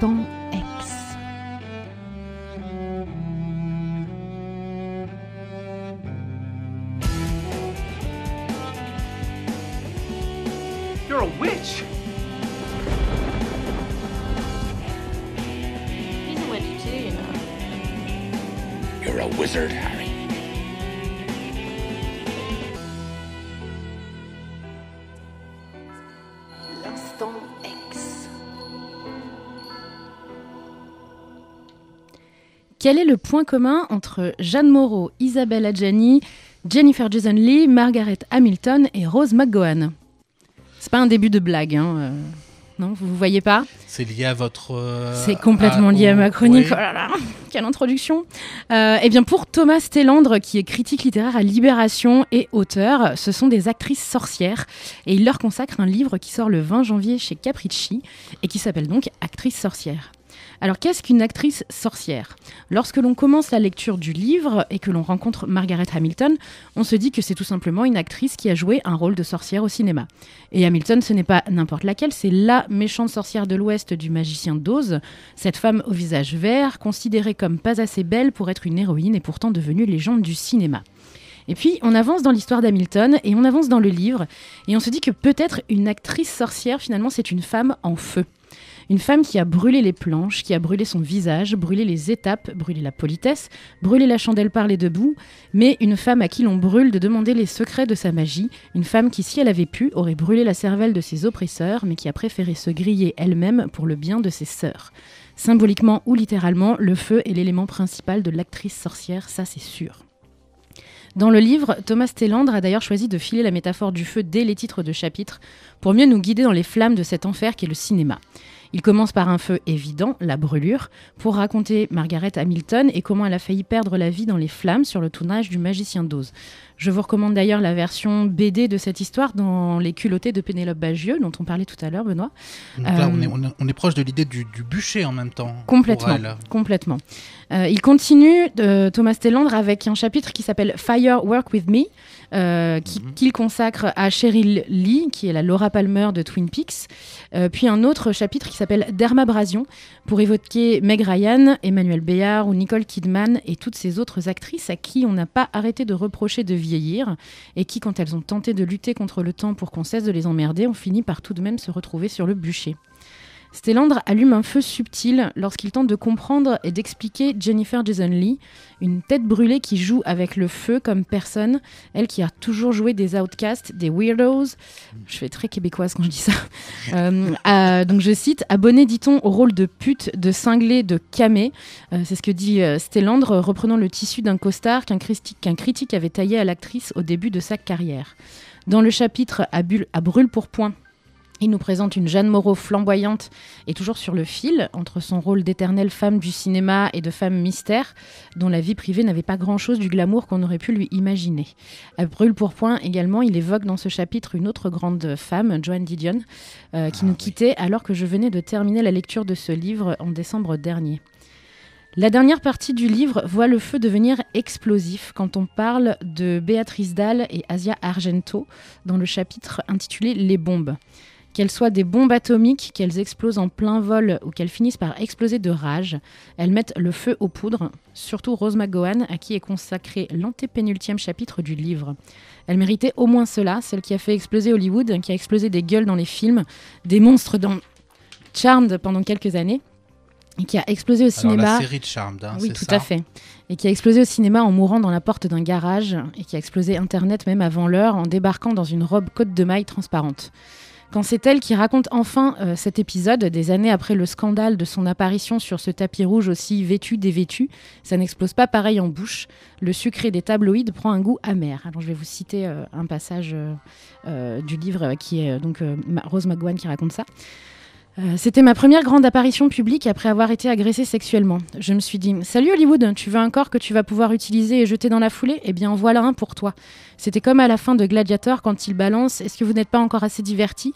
L'instant Quel est le point commun entre Jeanne Moreau, Isabelle Adjani, Jennifer Jason Lee, Margaret Hamilton et Rose McGowan? C'est pas un début de blague, hein, euh, Non, vous ne voyez pas? C'est lié à votre. euh, C'est complètement lié à ma chronique. oui. Oh là là, quelle introduction Euh, Eh bien, pour Thomas Stellandre, qui est critique littéraire à Libération et auteur, ce sont des actrices sorcières et il leur consacre un livre qui sort le 20 janvier chez Capricci et qui s'appelle donc Actrice sorcière. Alors, qu'est-ce qu'une actrice sorcière? Lorsque l'on commence la lecture du livre et que l'on rencontre Margaret Hamilton, on se dit que c'est tout simplement une actrice qui a joué un rôle de sorcière au cinéma. Et Hamilton, ce n'est pas n'importe laquelle, c'est la méchante sorcière de l'Ouest du magicien d'Oz, cette femme au visage vert, considérée comme pas assez belle pour être une héroïne et pourtant devenue légende du cinéma. Et puis, on avance dans l'histoire d'Hamilton et on avance dans le livre et on se dit que peut-être une actrice sorcière, finalement, c'est une femme en feu. Une femme qui a brûlé les planches, qui a brûlé son visage, brûlé les étapes, brûlé la politesse, brûlé la chandelle par les deux bouts, mais une femme à qui l'on brûle de demander les secrets de sa magie, une femme qui, si elle avait pu, aurait brûlé la cervelle de ses oppresseurs, mais qui a préféré se griller elle-même pour le bien de ses sœurs. Symboliquement ou littéralement, le feu est l'élément principal de l'actrice sorcière, ça c'est sûr. Dans le livre, Thomas Tellandre a d'ailleurs choisi de filer la métaphore du feu dès les titres de chapitres pour mieux nous guider dans les flammes de cet enfer qu'est le cinéma. Il commence par un feu évident, la brûlure, pour raconter Margaret Hamilton et comment elle a failli perdre la vie dans les flammes sur le tournage du Magicien d'Oz. Je vous recommande d'ailleurs la version BD de cette histoire dans Les culottés de Pénélope Bagieux, dont on parlait tout à l'heure, Benoît. Donc là, Euh, on est, on est- on est proche de l'idée du, du bûcher en même temps. Complètement. Complètement. Euh, il continue, euh, Thomas Tellandre, avec un chapitre qui s'appelle Fire Work With Me, euh, Mhm. qu'il consacre à Cheryl Lee, qui est la Laura Palmer de Twin Peaks. Euh, puis un autre chapitre qui s'appelle Dermabrasion, pour évoquer Meg Ryan, Emmanuel Béard ou Nicole Kidman et toutes ces autres actrices à qui on n'a pas arrêté de reprocher de vieillir et qui, quand elles ont tenté de lutter contre le temps pour qu'on cesse de les emmerder, ont fini par tout de même se retrouver sur le bûcher. Stellandre allume un feu subtil lorsqu'il tente de comprendre et d'expliquer Jennifer Jason Lee, une tête brûlée qui joue avec le feu comme personne, elle qui a toujours joué des outcasts, des weirdos. Je fais très québécoise quand je dis ça. Euh, à- donc je cite Abonné, dit-on, au rôle de pute, de cinglé, de camé. Euh, C'est ce que dit euh, Stellandre, reprenant le tissu d'un costard qu'un critique, avait taillé à l'actrice au début de sa carrière. Dans le chapitre à, bulle- à brûle pour point, il nous présente une Jeanne Moreau flamboyante et toujours sur le fil entre son rôle d'éternelle femme du cinéma et de femme mystère, dont la vie privée n'avait pas grand-chose du glamour qu'on aurait pu lui imaginer. À brûle pour point également, il évoque dans ce chapitre une autre grande femme, Joan Didion, euh, qui nous quittait alors que je venais de terminer la lecture de ce livre en décembre dernier. La dernière partie du livre voit le feu devenir explosif quand on parle de Béatrice Dalle et Asia Argento dans le chapitre intitulé Les bombes. Qu'elles soient des bombes atomiques, qu'elles explosent en plein vol ou qu'elles finissent par exploser de rage, elles mettent le feu aux poudres, surtout Rose McGowan, à qui est consacré l'antépénultième chapitre du livre. Elle méritait au moins cela, celle qui a fait exploser Hollywood, qui a explosé des gueules dans les films, des monstres dans Charmed pendant quelques années, et qui a explosé au Alors cinéma. la série de Charmed, hein, Oui, tout ça à fait. Et qui a explosé au cinéma en mourant dans la porte d'un garage et qui a explosé Internet même avant l'heure en débarquant dans une robe côte de maille transparente. Quand c'est elle qui raconte enfin euh, cet épisode, des années après le scandale de son apparition sur ce tapis rouge aussi vêtu dévêtu, ça n'explose pas pareil en bouche. Le sucré des tabloïds prend un goût amer. Alors je vais vous citer euh, un passage euh, du livre qui est donc Rose McGowan qui raconte ça. Euh, C'était ma première grande apparition publique après avoir été agressée sexuellement. Je me suis dit Salut Hollywood, tu veux un corps que tu vas pouvoir utiliser et jeter dans la foulée? Eh bien, en voilà un pour toi. C'était comme à la fin de Gladiator quand il balance Est-ce que vous n'êtes pas encore assez diverti?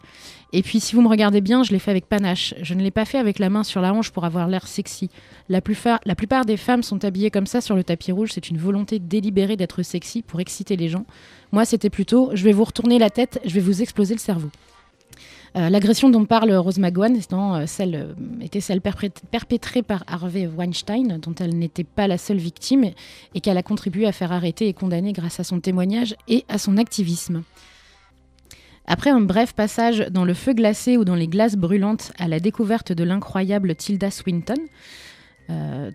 Et puis, si vous me regardez bien, je l'ai fait avec panache. Je ne l'ai pas fait avec la main sur la hanche pour avoir l'air sexy. La plupart des femmes sont habillées comme ça sur le tapis rouge. C'est une volonté délibérée d'être sexy pour exciter les gens. Moi, c'était plutôt Je vais vous retourner la tête, je vais vous exploser le cerveau. Euh, L'agression dont parle Rose McGowan euh, euh, était celle perpétrée par Harvey Weinstein, dont elle n'était pas la seule victime et, qu'elle a contribué à faire arrêter et condamner grâce à son témoignage et à son activisme. Après un bref passage dans le feu glacé ou dans les glaces brûlantes à la découverte de l'incroyable Tilda Swinton,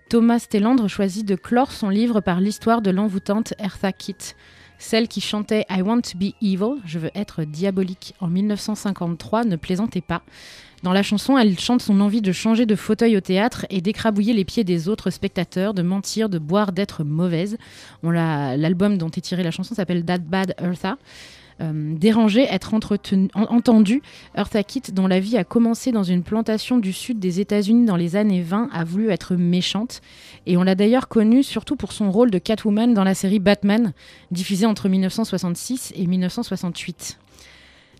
Thomas Tellandre choisit de clore son livre par l'histoire de l'envoûtante Eartha Kitt, celle qui chantait I want to be evil, je veux être diabolique, en 1953, ne plaisantez pas. Dans la chanson, elle chante son envie de changer de fauteuil au théâtre et d'écrabouiller les pieds des autres spectateurs, de mentir, de boire, d'être mauvaise. L'album dont est tirée la chanson s'appelle That Bad Eartha. Euh, dérangée, être entretenu- en- entendue, Eartha Kitt, dont la vie a commencé dans une plantation du sud des États-Unis dans les années 20, a voulu être méchante. Et on l'a d'ailleurs connue surtout pour son rôle de Catwoman dans la série Batman, diffusée entre 1966 et 1968.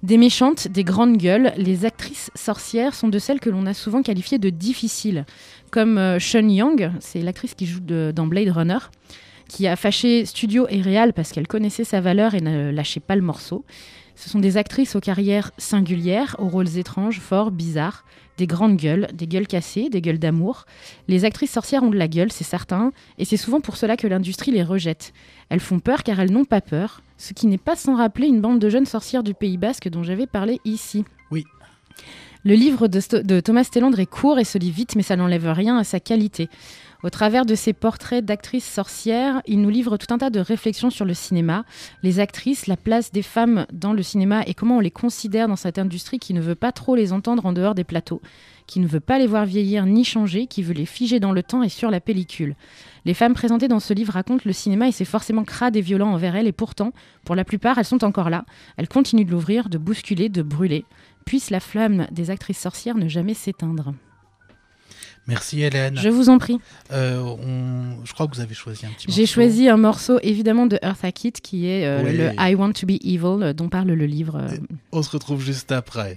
Des méchantes, des grandes gueules, les actrices sorcières sont de celles que l'on a souvent qualifiées de difficiles, comme euh, Sean Young, c'est l'actrice qui joue dans Blade Runner, qui a fâché studio et réal parce qu'elle connaissait sa valeur et ne lâchait pas le morceau. Ce sont des actrices aux carrières singulières, aux rôles étranges, forts, bizarres, des grandes gueules, des gueules cassées, des gueules d'amour. Les actrices sorcières ont de la gueule, c'est certain, et c'est souvent pour cela que l'industrie les rejette. Elles font peur car elles n'ont pas peur, ce qui n'est pas sans rappeler une bande de jeunes sorcières du Pays Basque dont j'avais parlé ici. Oui. Le livre de, Thomas Tellandre est court et se lit vite, mais ça n'enlève rien à sa qualité. Au travers de ses portraits d'actrices sorcières, il nous livre tout un tas de réflexions sur le cinéma, les actrices, la place des femmes dans le cinéma et comment on les considère dans cette industrie qui ne veut pas trop les entendre en dehors des plateaux, qui ne veut pas les voir vieillir ni changer, qui veut les figer dans le temps et sur la pellicule. Les femmes présentées dans ce livre racontent le cinéma et c'est forcément crade et violent envers elles et pourtant, pour la plupart, elles sont encore là. Elles continuent de l'ouvrir, de bousculer, de brûler. Puisse la flamme des actrices sorcières ne jamais s'éteindre. Merci Hélène. Je vous en prie. Euh, on- Je crois que vous avez choisi un petit J'ai morceau. choisi un morceau évidemment de Eartha Kitt qui est euh, Oui. le I Want to Be Evil euh, dont parle le livre. euh. On se retrouve juste après.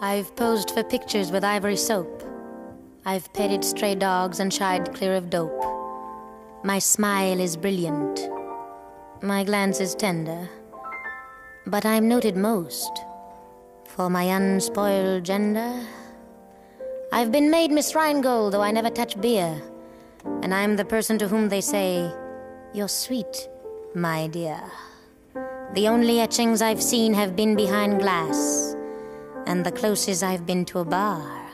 I've posed for pictures with ivory soap. I've petted stray dogs and shied clear of dope. My smile is brilliant. My glance is tender. But I'm noted most for my unspoiled gender. I've been made Miss Rheingold, though I never touch beer. And I'm the person to whom they say, You're sweet, my dear. The only etchings I've seen have been behind glass and the closest I've been to a bar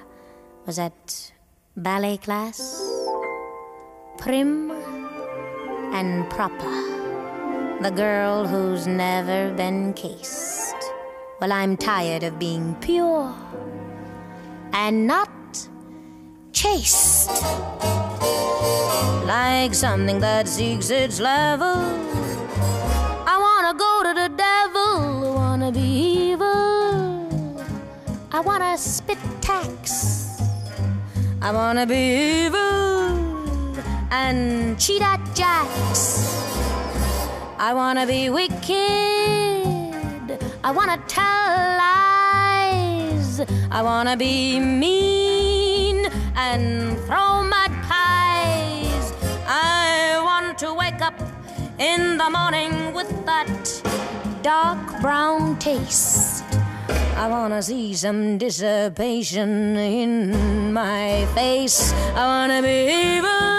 was at ballet class. Prim and proper. The girl who's never been cased. Well, I'm tired of being pure and not chaste. Like something that seeks its level. I wanna go to the devil, I wanna be evil. I wanna spit tax. I wanna be evil and cheat at jacks. I wanna be wicked. I wanna tell lies. I wanna be mean and throw mud pies. I want to wake up in the morning with that dark brown taste. I wanna see some dissipation in my face. I wanna be evil.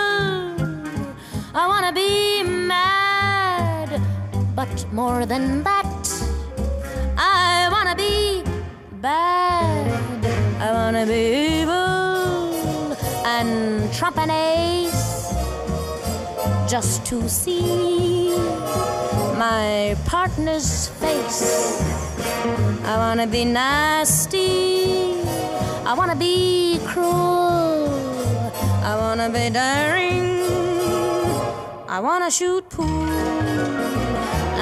I wanna be more than that, I wanna be bad. I wanna be evil and trump an ace just to see my partner's face. I wanna be nasty. I wanna be cruel. I wanna be daring. I wanna shoot pool.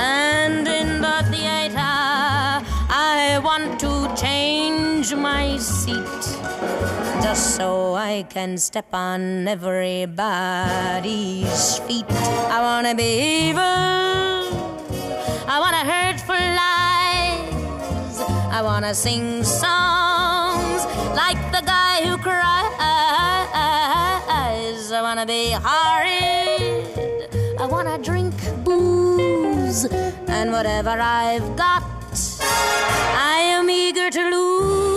And in the theater, I want to change my seat. Just so I can step on everybody's feet. I wanna be evil. I wanna hurt for lies. I wanna sing songs like the guy who cries. I wanna be horrid. I wanna drink And whatever I've got, I am eager to lose.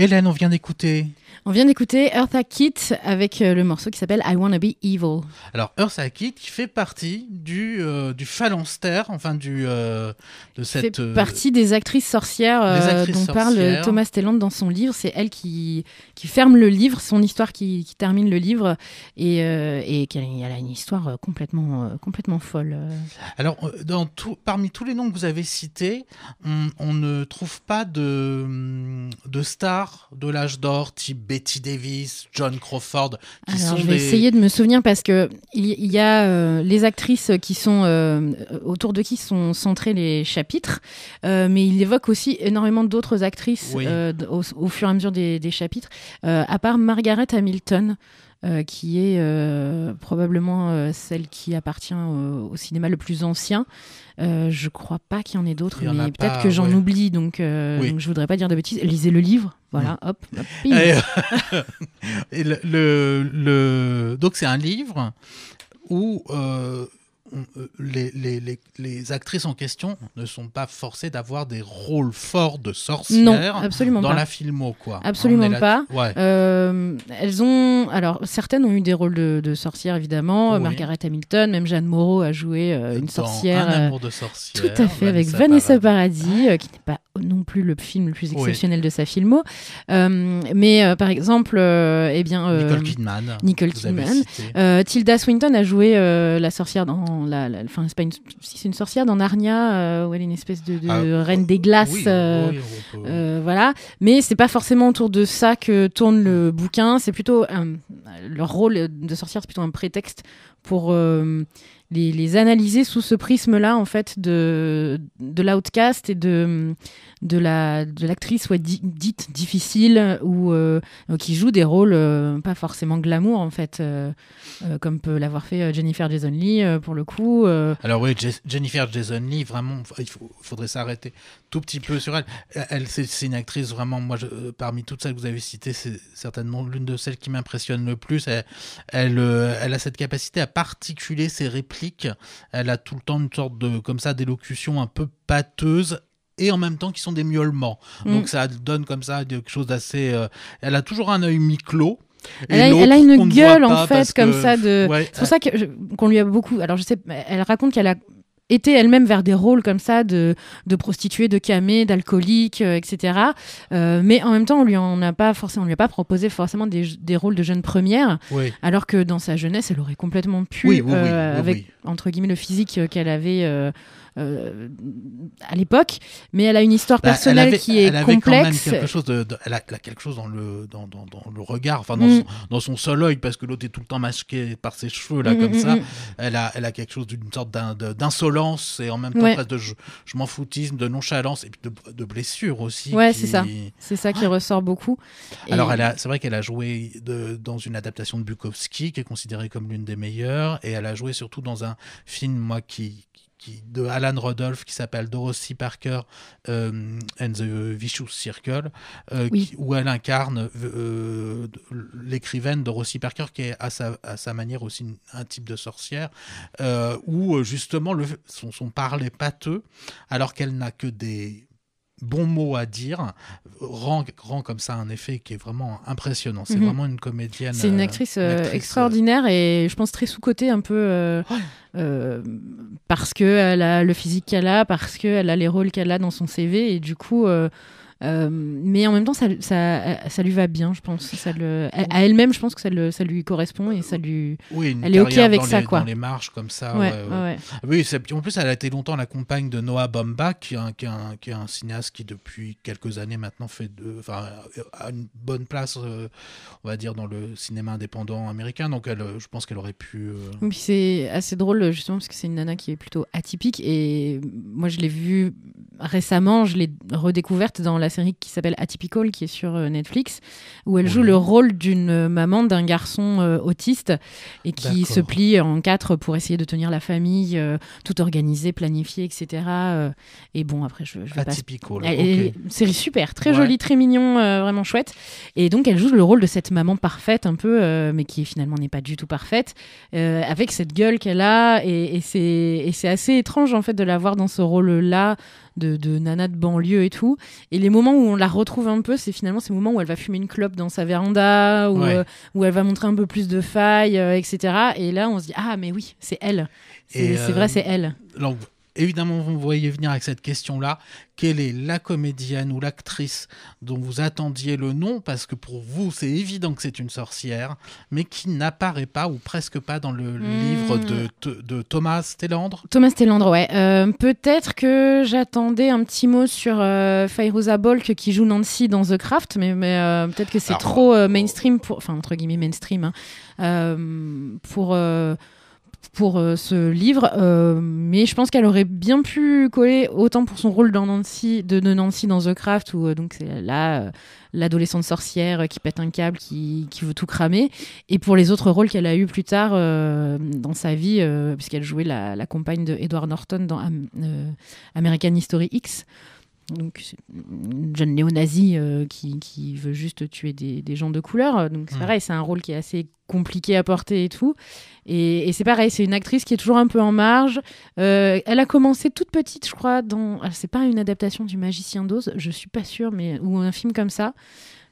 Hélène, on vient d'écouter. On vient d'écouter Eartha Kitt avec euh, le morceau qui s'appelle I Wanna Be Evil. Alors, Eartha Kitt qui fait partie du, euh, du phalanstère, enfin du, euh, de cette. fait euh, partie des actrices sorcières euh, actrices dont parle. Thomas Telland dans son livre. C'est elle qui, qui ferme le livre, son histoire qui, qui termine le livre, et, et qu'elle elle a une histoire complètement, complètement folle. Alors, dans tout, parmi tous les noms que vous avez cités, on, on ne trouve pas de, hum, de stars de l'âge d'or, type Betty Davis, John Crawford, qui Alors, sont je vais des. essayer de me souvenir parce que il y, a euh, les actrices qui sont euh, autour de qui sont centrés les chapitres, euh, mais il évoque aussi énormément d'autres actrices Oui. au, au fur et à mesure des, des chapitres, à part Margaret Hamilton. Euh, qui est euh, probablement euh, celle qui appartient au, au cinéma le plus ancien. Je crois pas qu'il y en ait d'autres, mais peut-être que j'en ouais. oublie, donc, Oui. donc je voudrais pas dire de bêtises. Lisez le livre, voilà, hop, hop, ping. Et, le, le- le- donc c'est un livre où les, les, les, les actrices en question ne sont pas forcées d'avoir des rôles forts de non, sorcières absolument dans pas. la filmo quoi. Absolument là- pas. Ouais. Euh, elles ont, alors certaines ont eu des rôles de, de sorcières évidemment. Oui. Margaret Hamilton, même Jeanne Moreau a joué euh, une Dans sorcière. Un euh, amour de sorcière. tout à fait avec Vanessa Paradis, euh, qui n'est pas non plus le film le plus Oui. exceptionnel de sa filmo. Euh, mais euh, par exemple, euh, eh bien, euh, Nicole Kidman. Nicole Kidman. euh, Tilda Swinton a joué euh, la sorcière dans la, la- enfin c'est pas une, si c'est une sorcière dans Narnia euh, où elle est une espèce de, de Ah, reine des glaces. oui, euh, oui, peut- euh, voilà, mais c'est pas forcément autour de ça que tourne le bouquin. C'est plutôt un- leur rôle de sorcière, c'est plutôt un prétexte pour euh, les, analyser sous ce prisme-là, en fait, de de l'outcast et de de la de l'actrice ouais, di- dite difficile ou euh, qui joue des rôles euh, pas forcément glamour en fait, euh, comme peut l'avoir fait Jennifer Jason euh, pour le coup. Alors oui, Je- Jennifer Jason Leigh, vraiment, il faudrait s'arrêter tout petit peu sur elle. Elle, c'est une actrice vraiment, moi, parmi toutes celles que vous avez citées, c'est certainement l'une de celles qui m'impressionne le plus. Elle, elle a cette capacité à particuler ses répliques. Elle a tout le temps une sorte de, comme ça, d'élocution un peu pâteuse et en même temps qui sont des miaulements. Mm. Donc ça donne comme ça quelque chose d'assez... euh, elle a toujours un œil mi-clos. Elle a, elle une ne gueule en fait comme que- ça de. Ouais, C'est pour ça qu'on lui a beaucoup. Alors je sais, elle raconte qu'elle a été elle-même vers des rôles comme ça de, de prostituée, de camée, d'alcoolique, euh, etc. Euh, mais en même temps, on lui en a pas forcément, on lui a pas proposé forcément des, des rôles de jeune première, oui. alors que dans sa jeunesse, elle aurait complètement pu, Oui, oui, oui, euh, avec entre guillemets le physique qu'elle avait. Euh, à l'époque, mais elle a une histoire Bah, personnelle elle avait- qui est elle avait quand même complexe. quelque chose de, de- elle, a, elle a quelque chose dans le dans, dans, dans le regard, enfin dans, Mm. son, dans son seul œil parce que l'autre est tout le temps masqué par ses cheveux là Mm, comme mm, ça. Elle a elle a quelque chose d'une sorte d'insolence et en même temps Ouais. de je, je m'en foutisme, de nonchalance et puis de, de blessure aussi. Ouais, qui- c'est ça. C'est ça qui ressort beaucoup. Et- Alors, elle a, c'est vrai qu'elle a joué de, dans une adaptation de Bukowski, qui est considérée comme l'une des meilleures, et elle a joué surtout dans un film, moi, qui, qui de Alan Rodolph, qui s'appelle Dorothy Parker euh, and the Vicious Circle, euh, Oui. qui- où elle incarne euh, l'écrivaine Dorothy Parker, qui est à sa, à sa manière aussi un type de sorcière, où justement le, son, son parler pâteux, alors qu'elle n'a que des bons mots à dire, rend, rend comme ça un effet qui est vraiment impressionnant. C'est Mhm. vraiment une comédienne. C'est une euh, actrice, une euh, actrice, extraordinaire et je pense très sous-cotée un peu euh, euh, parce qu'elle a le physique qu'elle a, parce qu'elle a les rôles qu'elle a dans son CV et du coup, euh, Euh, mais en même temps, ça, ça, ça, lui va bien, je pense. Ça le, à elle-même, je pense que ça, le, ça lui correspond et ça lui. Oui, une elle est ok avec dans ça, les, quoi. Dans les marches comme ça. Ouais, ouais, ouais. Oui, en plus, elle a été longtemps la compagne de Noah Baumbach, qui est un, qui est un, qui est un cinéaste qui, depuis quelques années maintenant, fait de, enfin, a une bonne place, euh, on va dire, dans le cinéma indépendant américain. Donc, elle, euh, je pense qu'elle aurait pu. euh, c'est assez drôle justement parce que c'est une nana qui est plutôt atypique et moi je l'ai vue récemment, je l'ai redécouverte dans la série qui s'appelle Atypical qui est sur euh, Netflix où elle joue le rôle d'une maman d'un garçon euh, autiste et qui se plie en quatre pour essayer de tenir la famille, euh, tout organisé, planifié, etc. euh, et bon après je, je vais pas atypical. elle- ok. elle- une série super, très Ouais. jolie, très mignon, euh, vraiment chouette. Et donc elle joue le rôle de cette maman parfaite un peu, euh, mais qui finalement n'est pas du tout parfaite, euh, avec cette gueule qu'elle a. Et c'est assez étrange en fait de la voir dans ce rôle-là de, de nana de banlieue et tout. Et les moments où on la retrouve un peu, c'est finalement ces moments où elle va fumer une clope dans sa véranda, où, Ouais. euh, où elle va montrer un peu plus de failles, euh, etc. Et là on se dit ah mais oui, c'est elle. C'est c'est euh, vrai, c'est elle. Évidemment, vous me voyez venir avec cette question-là. Quelle est la comédienne ou l'actrice dont vous attendiez le nom? Parce que pour vous, c'est évident que c'est une sorcière, mais qui n'apparaît pas ou presque pas dans le livre de, de Thomas Tellandre. Thomas Tellandre, ouais. Euh, Peut-être que j'attendais un petit mot sur euh, Fairouza Balk qui joue Nancy dans The Craft, mais, mais euh, peut-être que c'est trop euh, mainstream, pour, enfin entre guillemets mainstream, hein, pour, pour euh, ce livre. euh, mais je pense qu'elle aurait bien pu coller autant pour son rôle de, Nancy dans The Craft, où euh, c'est là l'adolescente sorcière qui pète un câble, qui, qui veut tout cramer, et pour les autres rôles qu'elle a eu plus tard dans sa vie, puisqu'elle jouait la, compagne de Edward Norton dans Am- American History X. Donc, c'est une jeune néo-nazie euh, qui, qui veut juste tuer des, des gens de couleur. Donc, c'est pareil, c'est un rôle qui est assez compliqué à porter et tout. Et, et c'est pareil, c'est une actrice qui est toujours un peu en marge. Euh, elle a commencé toute petite, je crois, dans. ah, C'est pas une adaptation du Magicien d'Oz, je suis pas sûre, mais ou un film comme ça.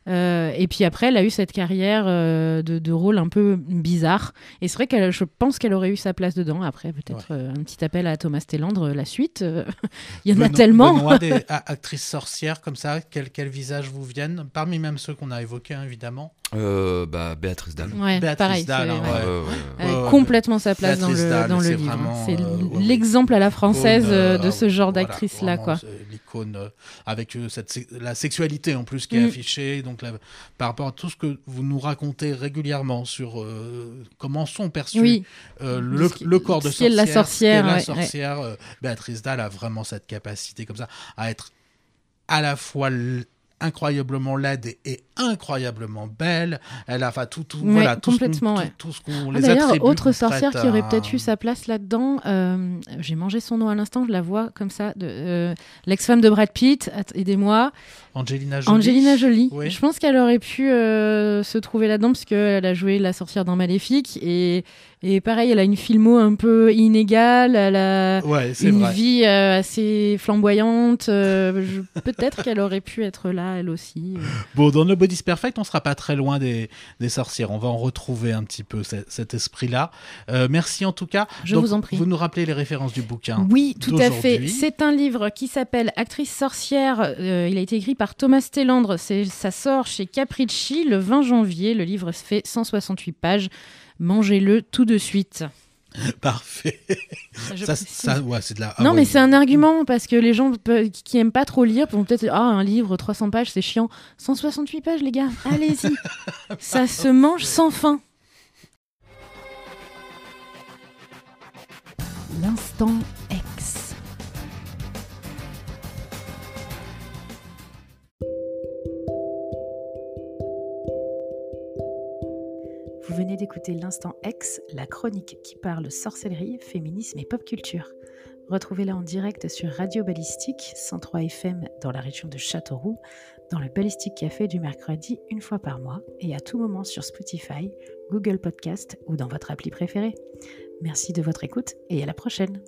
Euh, et puis après, elle a eu cette carrière euh, de, de rôle un peu bizarre. Et c'est vrai qu'elle, je pense qu'elle aurait eu sa place dedans. Après, peut-être euh, un petit appel à Thomas Tellandre, la suite. Il y en a tellement. Benoît, des actrices sorcières comme ça, quel, quel visage vous viennent? Parmi même ceux qu'on a évoqués, hein, évidemment. Euh, bah, Béatrice Dalle. Ouais, Béatrice pareil. Dalle, hein, ouais. complètement sa place dans le, Dalle, dans le c'est livre. C'est l'exemple à la française euh, de ce genre voilà, d'actrice-là. quoi. L'icône euh, avec cette, la sexualité en plus qui est Mm. affichée, donc là, par rapport à tout ce que vous nous racontez régulièrement sur euh, comment sont perçus Oui. euh, le, qui- le corps de sorcière, la sorcière, la ouais, sorcière, euh, Béatrice Dalle a vraiment cette capacité comme ça à être à la fois incroyablement laide et, et incroyablement belle. Elle a enfin tout, tout Ouais, voilà, tout ce qu'on- complètement, tout- ouais. tout ce qu'on Ah, les D'ailleurs, autre sorcière qui aurait peut-être eu sa place là-dedans, euh, j'ai mangé son nom à l'instant, je la vois comme ça, de, euh, l'ex-femme de Brad Pitt, aidez-moi, Angelina Jolie. Angelina Jolie. Oui. Je pense qu'elle aurait pu euh, se trouver là-dedans parce qu'elle a joué la sorcière dans Maléfique et, et pareil, elle a une filmo un peu inégale, elle a Ouais, une vrai. vie euh, assez flamboyante. euh, Peut-être qu'elle aurait pu être là, elle aussi. Bon, dans Body's Perfect, on sera pas très loin des, des sorcières. On va en retrouver un petit peu ce- cet esprit-là. Euh, merci en tout cas. Je Donc, vous en prie. Vous nous rappelez les références du bouquin. Oui, tout à fait. C'est un livre qui s'appelle Actrice sorcière. Euh, il a été écrit par Thomas Tellandre. Ça sort chez Capricci le 20 janvier. Le livre fait 168 pages. Mangez-le tout de suite. Parfait. Je Ça, précise. ça, ouais, c'est de la. ah non, ouais. mais c'est un argument parce que les gens qui aiment pas trop lire vont peut-être dire Ah, un livre, 300 pages, c'est chiant. 168 pages, les gars, allez-y. Ça se mange sans fin. L'instant X. l'Instant X, la chronique qui parle sorcellerie, féminisme et pop culture. Retrouvez-la en direct sur Radio Ballistique 103 FM dans la région de Châteauroux, dans le Ballistique Café du mercredi une fois par mois et à tout moment sur Spotify, Google Podcast ou dans votre appli préférée. Merci de votre écoute et à la prochaine.